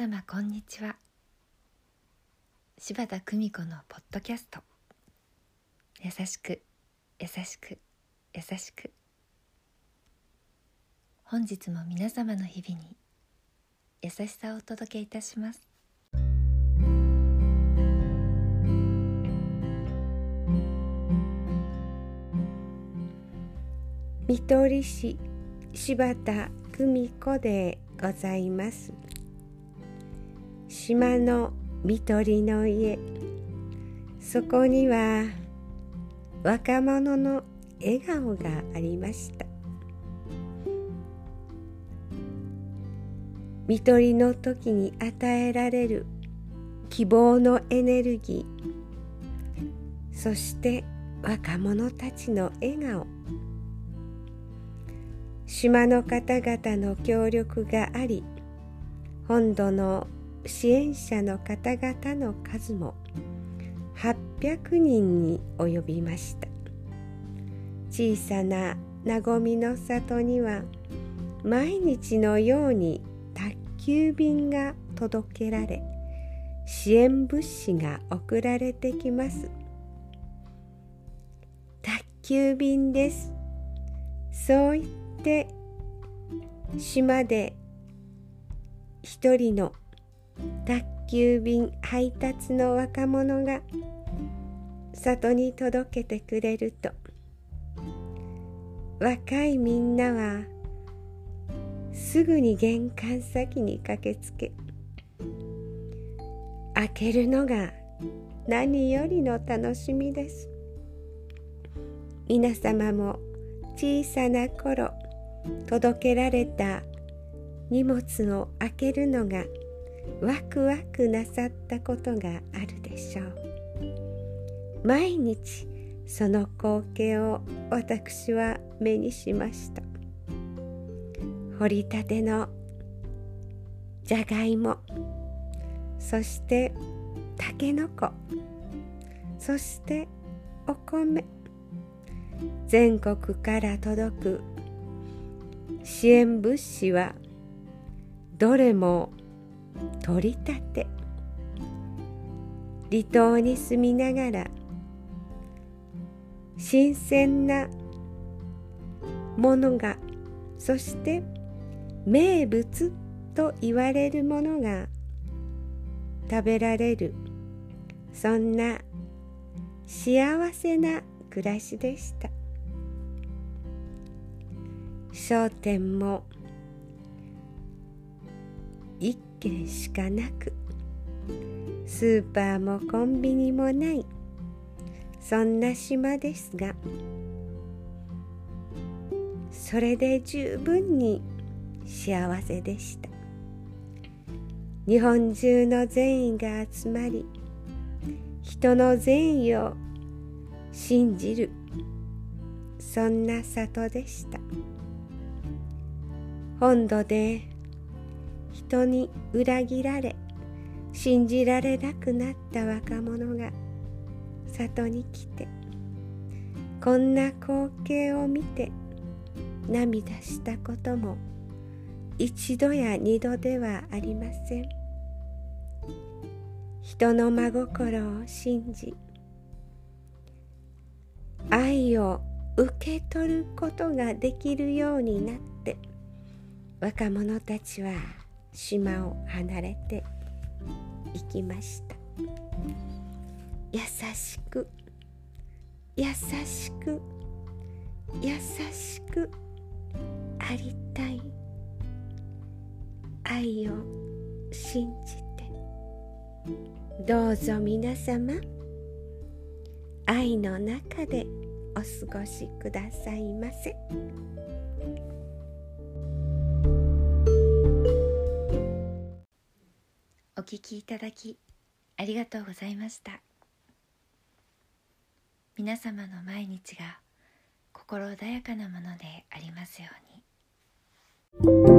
様こんにちは。柴田久美子のポッドキャスト。優しく優しく優しく。本日も皆様の日々に優しさをお届けいたします。見取り市柴田久美子でございます。島の見取りの家。そこには若者の笑顔がありました。見取りの時に与えられる希望のエネルギー。そして若者たちの笑顔。島の方々の協力があり本土の支援者の方々の数も800人に及びました。小さな和みの里には毎日のように宅急便が届けられ支援物資が送られてきます。宅急便です。そう言って島で一人の宅急便配達の若者が里に届けてくれると。若いみんなはすぐに玄関先に駆けつけ開けるのが何よりの楽しみです。皆様も小さな頃届けられた荷物を開けるのがワクワクなさったことがあるでしょう。毎日その光景を私は目にしました。掘りたてのじゃがいもそしてたけのこそしてお米。全国から届く支援物資はどれも取り立て離島に住みながら新鮮なものがそして名物と言われるものが食べられるそんな幸せな暮らしでした。商店も一軒しかなく。スーパーもコンビニもない。そんな島ですが。それで十分に幸せでした。日本中の善意が集まり人の善意を信じるそんな里でした。本土で人に裏切られ信じられなくなった若者が里に来てこんな光景を見て涙したことも一度や二度ではありません。人の真心を信じ愛を受け取ることができるようになって若者たちは島を離れていきました優しく優しく優しくありたい愛を信じてどうぞ皆様愛の中でお過ごしくださいませ。お聞きいただきありがとうございました。皆様の毎日が心穏やかなものでありますように。